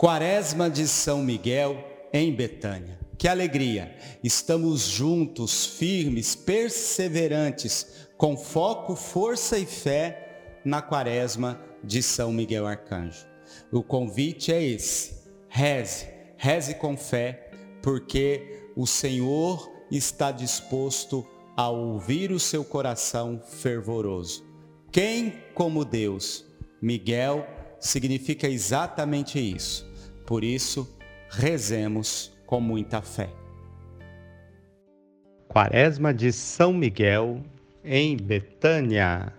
Quaresma de São Miguel em Betânia. Que alegria! Estamos juntos, firmes, perseverantes, com foco, força e fé na Quaresma de São Miguel Arcanjo. O convite é esse: reze, reze com fé, porque o Senhor está disposto a ouvir o seu coração fervoroso. Quem como Deus? Miguel significa exatamente isso por isso, rezemos com muita fé. Quaresma de São Miguel, em Betânia.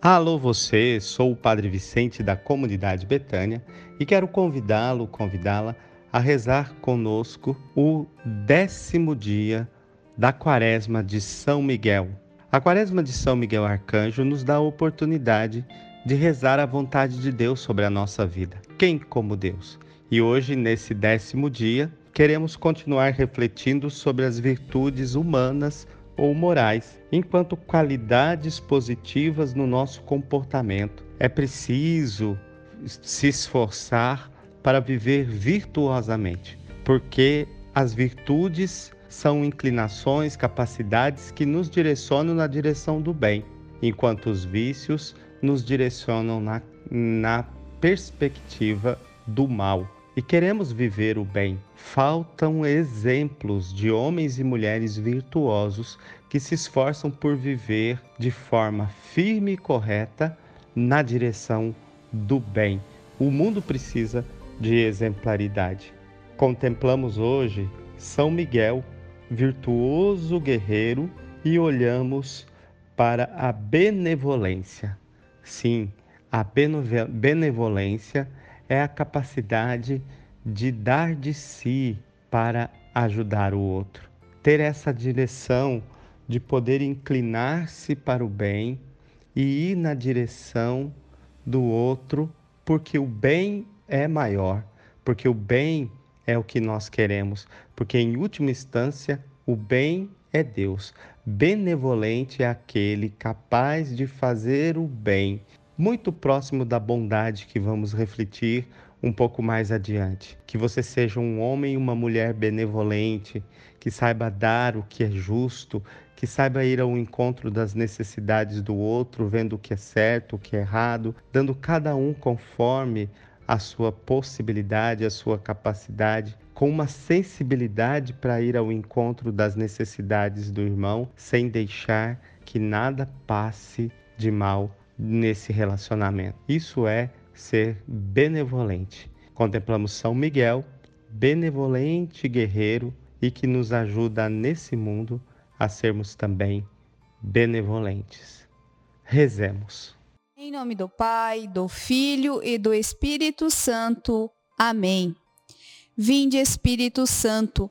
Alô você, sou o Padre Vicente da comunidade Betânia e quero convidá-lo, convidá-la a rezar conosco o décimo dia da Quaresma de São Miguel. A Quaresma de São Miguel Arcanjo nos dá a oportunidade de rezar a vontade de Deus sobre a nossa vida. Quem como Deus? E hoje, nesse décimo dia, queremos continuar refletindo sobre as virtudes humanas ou morais, enquanto qualidades positivas no nosso comportamento. É preciso se esforçar para viver virtuosamente, porque as virtudes são inclinações, capacidades que nos direcionam na direção do bem, enquanto os vícios nos direcionam na, na perspectiva do mal e queremos viver o bem. Faltam exemplos de homens e mulheres virtuosos que se esforçam por viver de forma firme e correta na direção do bem. O mundo precisa de exemplaridade. Contemplamos hoje São Miguel, virtuoso guerreiro, e olhamos para a benevolência. Sim, a benevolência é a capacidade de dar de si para ajudar o outro. Ter essa direção de poder inclinar-se para o bem e ir na direção do outro, porque o bem é maior, porque o bem é o que nós queremos, porque em última instância o bem é Deus. Benevolente é aquele capaz de fazer o bem, muito próximo da bondade que vamos refletir um pouco mais adiante. Que você seja um homem e uma mulher benevolente, que saiba dar o que é justo, que saiba ir ao encontro das necessidades do outro, vendo o que é certo, o que é errado, dando cada um conforme a sua possibilidade, a sua capacidade, com uma sensibilidade para ir ao encontro das necessidades do irmão, sem deixar que nada passe de mal nesse relacionamento. Isso é ser benevolente. Contemplamos São Miguel, benevolente guerreiro e que nos ajuda nesse mundo a sermos também benevolentes. Rezemos. Em nome do Pai, do Filho e do Espírito Santo. Amém. Vinde, Espírito Santo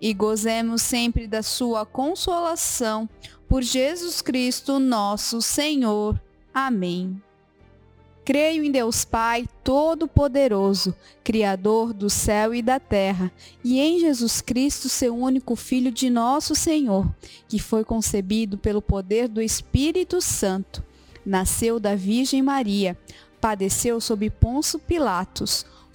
e gozemos sempre da sua consolação. Por Jesus Cristo, nosso Senhor. Amém. Creio em Deus Pai Todo-Poderoso, Criador do céu e da terra, e em Jesus Cristo, seu único Filho de nosso Senhor, que foi concebido pelo poder do Espírito Santo. Nasceu da Virgem Maria, padeceu sob Ponço Pilatos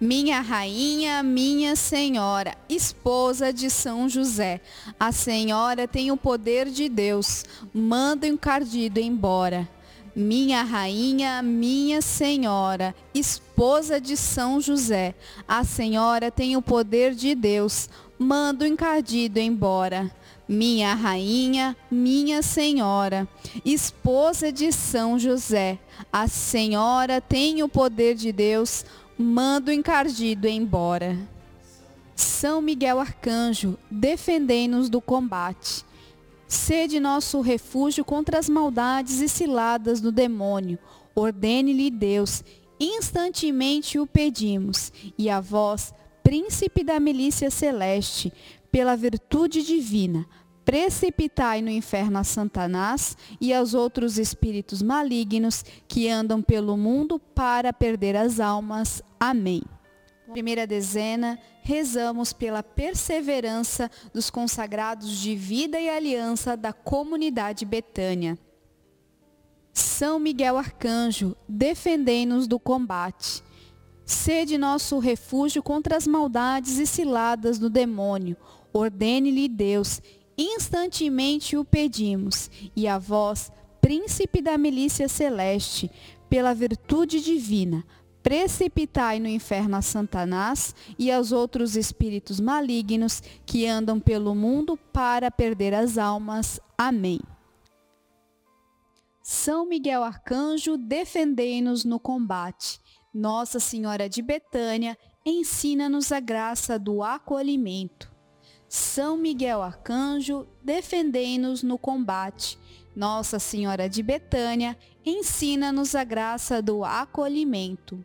Minha rainha, minha senhora, esposa de São José, a senhora tem o poder de Deus, manda o encardido embora. Minha rainha, minha senhora, esposa de São José, a senhora tem o poder de Deus, manda o encardido embora. Minha rainha, minha senhora, esposa de São José, a senhora tem o poder de Deus, manda o encardido embora. São Miguel Arcanjo, defendei-nos do combate. Sede nosso refúgio contra as maldades e ciladas do demônio. Ordene-lhe Deus, instantemente o pedimos. E a vós, príncipe da milícia celeste, pela virtude divina, precipitai no inferno a Satanás e aos outros espíritos malignos que andam pelo mundo para perder as almas. Amém. Primeira dezena, rezamos pela perseverança dos consagrados de vida e aliança da comunidade Betânia. São Miguel Arcanjo, defendei-nos do combate. Sede nosso refúgio contra as maldades e ciladas do demônio. Ordene-lhe Deus, instantemente o pedimos. E a vós, príncipe da milícia celeste, pela virtude divina, precipitai no inferno a Satanás e aos outros espíritos malignos que andam pelo mundo para perder as almas. Amém. São Miguel Arcanjo, defendei-nos no combate. Nossa Senhora de Betânia, ensina-nos a graça do acolhimento. São Miguel Arcanjo, defendei-nos no combate. Nossa Senhora de Betânia, ensina-nos a graça do acolhimento.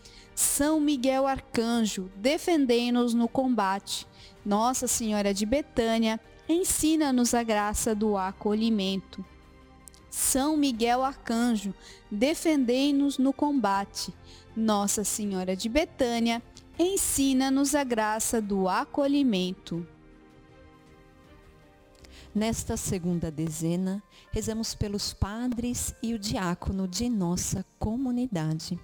São Miguel Arcanjo, defendei-nos no combate. Nossa Senhora de Betânia, ensina-nos a graça do acolhimento. São Miguel Arcanjo, defendei-nos no combate. Nossa Senhora de Betânia, ensina-nos a graça do acolhimento. Nesta segunda dezena, rezamos pelos padres e o diácono de nossa comunidade.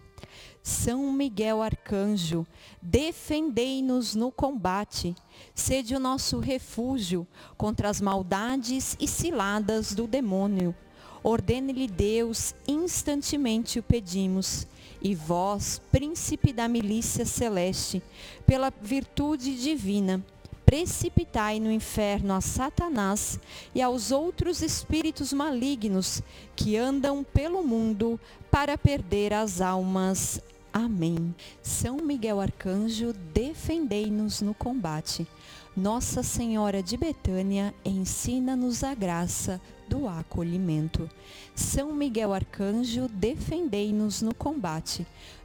São Miguel Arcanjo, defendei-nos no combate, sede o nosso refúgio contra as maldades e ciladas do demônio. Ordene-lhe Deus, instantemente o pedimos. E vós, príncipe da milícia celeste, pela virtude divina, precipitai no inferno a Satanás e aos outros espíritos malignos que andam pelo mundo para perder as almas. Amém. São Miguel Arcanjo, defendei-nos no combate. Nossa Senhora de Betânia, ensina-nos a graça do acolhimento. São Miguel Arcanjo, defendei-nos no combate.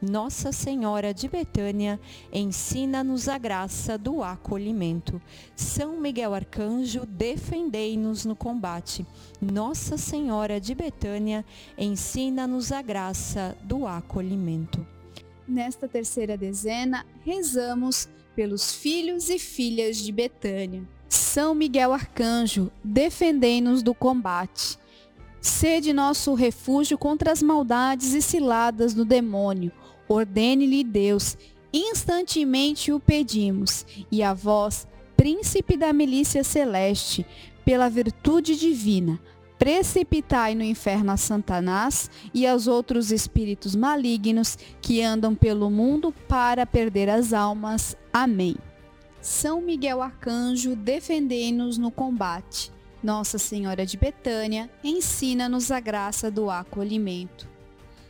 Nossa Senhora de Betânia, ensina-nos a graça do acolhimento. São Miguel Arcanjo, defendei-nos no combate. Nossa Senhora de Betânia, ensina-nos a graça do acolhimento. Nesta terceira dezena, rezamos pelos filhos e filhas de Betânia. São Miguel Arcanjo, defendei-nos do combate. Sede nosso refúgio contra as maldades e ciladas do demônio. Ordene-lhe Deus, instantemente o pedimos. E a vós, príncipe da milícia celeste, pela virtude divina, precipitai no inferno a Satanás e aos outros espíritos malignos que andam pelo mundo para perder as almas. Amém. São Miguel Arcanjo, defendei-nos no combate. Nossa Senhora de Betânia, ensina-nos a graça do acolhimento.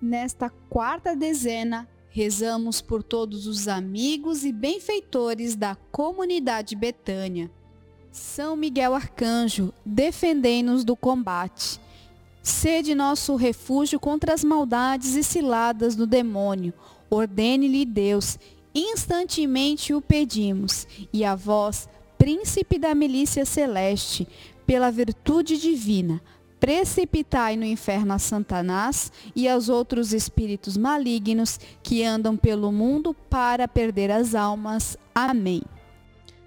Nesta quarta dezena, rezamos por todos os amigos e benfeitores da comunidade Betânia são Miguel Arcanjo, defendei-nos do combate. Sede nosso refúgio contra as maldades e ciladas do demônio. Ordene-lhe Deus, instantemente o pedimos. E a vós, príncipe da milícia celeste, pela virtude divina, precipitai no inferno a Satanás e aos outros espíritos malignos que andam pelo mundo para perder as almas. Amém.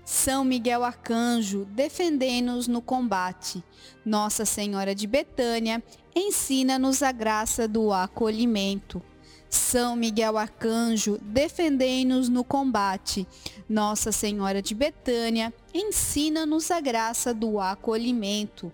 São Miguel Arcanjo, defendei-nos no combate. Nossa Senhora de Betânia, ensina-nos a graça do acolhimento. São Miguel Arcanjo, defendei-nos no combate. Nossa Senhora de Betânia, ensina-nos a graça do acolhimento.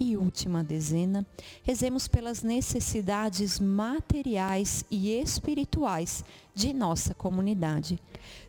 e última dezena, rezemos pelas necessidades materiais e espirituais de nossa comunidade.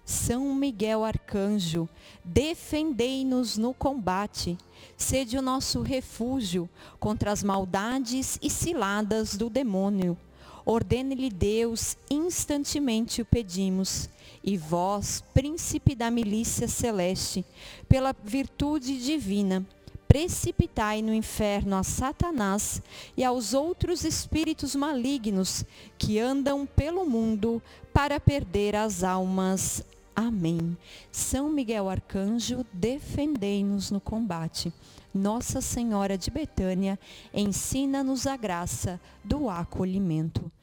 São Miguel Arcanjo, defendei-nos no combate, sede o nosso refúgio contra as maldades e ciladas do demônio. Ordene-lhe Deus, instantemente o pedimos e vós, príncipe da milícia celeste, pela virtude divina, precipitai no inferno a Satanás e aos outros espíritos malignos que andam pelo mundo para perder as almas. Amém. São Miguel Arcanjo, defendei-nos no combate. Nossa Senhora de Betânia, ensina-nos a graça do acolhimento.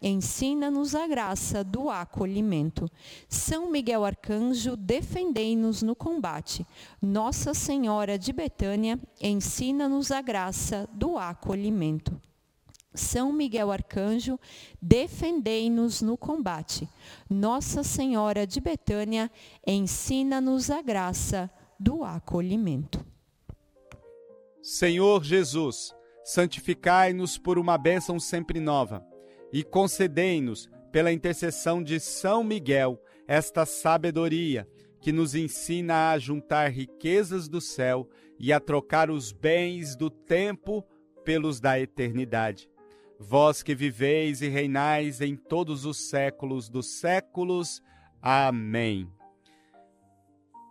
ensina-nos a graça do acolhimento. São Miguel Arcanjo, defendei-nos no combate. Nossa Senhora de Betânia, ensina-nos a graça do acolhimento. São Miguel Arcanjo, defendei-nos no combate. Nossa Senhora de Betânia, ensina-nos a graça do acolhimento. Senhor Jesus, santificai-nos por uma bênção sempre nova e concedei-nos, pela intercessão de São Miguel, esta sabedoria que nos ensina a juntar riquezas do céu e a trocar os bens do tempo pelos da eternidade. Vós que viveis e reinais em todos os séculos dos séculos. Amém.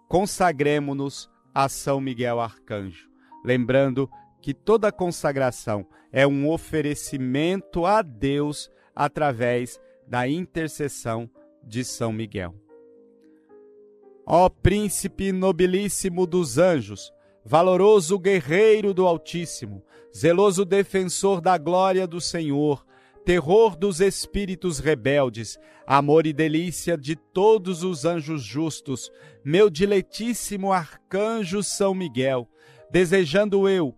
Consagremos-nos a São Miguel Arcanjo, lembrando que toda consagração é um oferecimento a Deus através da intercessão de São Miguel. Ó príncipe nobilíssimo dos anjos, valoroso guerreiro do Altíssimo, zeloso defensor da glória do Senhor, terror dos espíritos rebeldes, amor e delícia de todos os anjos justos, meu diletíssimo arcanjo São Miguel, desejando eu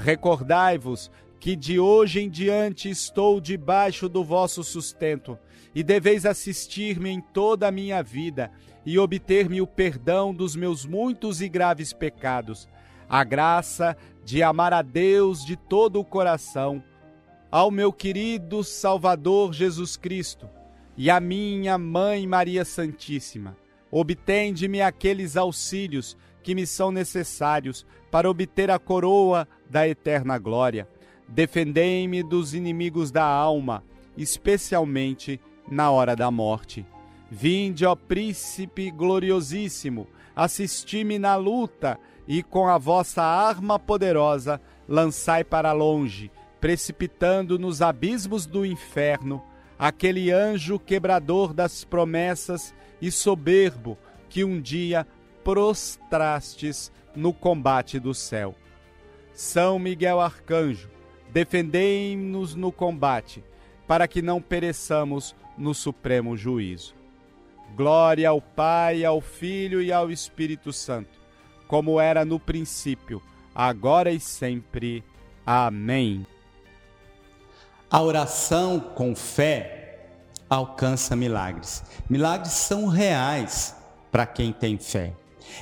Recordai-vos que de hoje em diante estou debaixo do vosso sustento, e deveis assistir-me em toda a minha vida e obter-me o perdão dos meus muitos e graves pecados a graça de amar a Deus de todo o coração, ao meu querido Salvador Jesus Cristo e à minha Mãe Maria Santíssima. Obtende-me aqueles auxílios que me são necessários para obter a coroa da eterna glória. Defendei-me dos inimigos da alma, especialmente na hora da morte. Vinde, ó Príncipe gloriosíssimo, assisti-me na luta e com a vossa arma poderosa lançai para longe precipitando nos abismos do inferno aquele anjo quebrador das promessas e soberbo que um dia prostrastes no combate do céu. São Miguel Arcanjo, defendei-nos no combate, para que não pereçamos no supremo juízo. Glória ao Pai, ao Filho e ao Espírito Santo, como era no princípio, agora e sempre. Amém. A oração com fé alcança milagres. Milagres são reais para quem tem fé.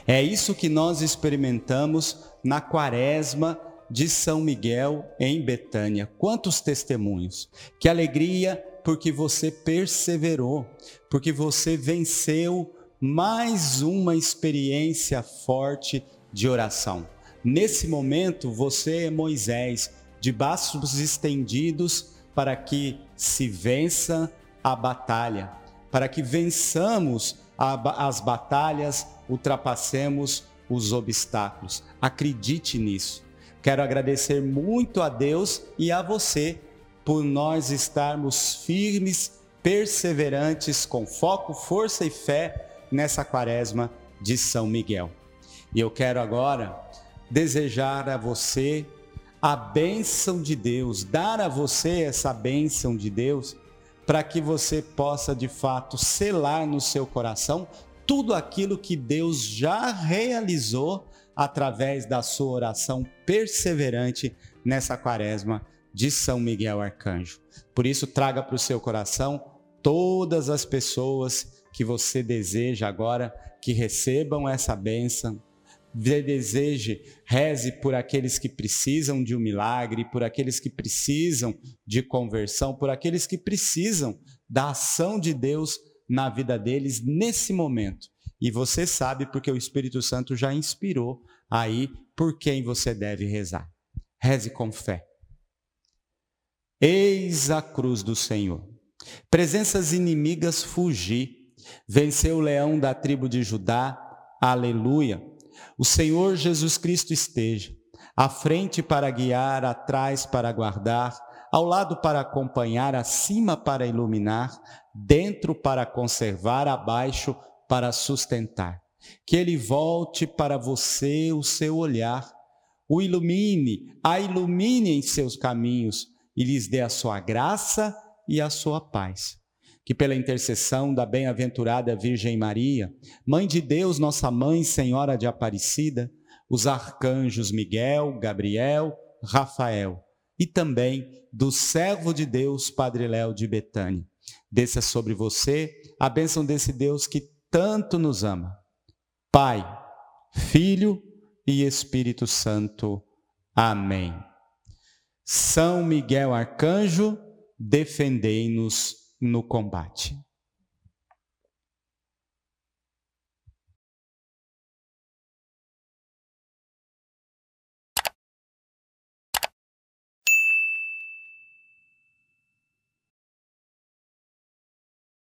É isso que nós experimentamos na quaresma de São Miguel em Betânia. Quantos testemunhos! Que alegria porque você perseverou, porque você venceu mais uma experiência forte de oração. Nesse momento, você é Moisés, de braços estendidos para que se vença a batalha, para que vençamos a, as batalhas, ultrapassemos os obstáculos. Acredite nisso. Quero agradecer muito a Deus e a você por nós estarmos firmes, perseverantes, com foco, força e fé nessa quaresma de São Miguel. E eu quero agora desejar a você a bênção de Deus, dar a você essa bênção de Deus, para que você possa de fato selar no seu coração tudo aquilo que Deus já realizou através da sua oração perseverante nessa quaresma de São Miguel Arcanjo. Por isso, traga para o seu coração todas as pessoas que você deseja agora que recebam essa bênção, deseje, reze por aqueles que precisam de um milagre, por aqueles que precisam de conversão, por aqueles que precisam da ação de Deus na vida deles nesse momento. E você sabe porque o Espírito Santo já inspirou aí por quem você deve rezar. Reze com fé. Eis a cruz do Senhor. Presenças inimigas fugi. Venceu o leão da tribo de Judá. Aleluia. O Senhor Jesus Cristo esteja à frente para guiar, atrás para guardar, ao lado para acompanhar, acima para iluminar, dentro para conservar, abaixo para sustentar. Que ele volte para você o seu olhar, o ilumine, a ilumine em seus caminhos e lhes dê a sua graça e a sua paz que pela intercessão da bem-aventurada Virgem Maria, Mãe de Deus, nossa Mãe, Senhora de Aparecida, os arcanjos Miguel, Gabriel, Rafael e também do servo de Deus, Padre Léo de Betânia. Desça sobre você a bênção desse Deus que tanto nos ama. Pai, Filho e Espírito Santo. Amém. São Miguel Arcanjo, defendei-nos no combate.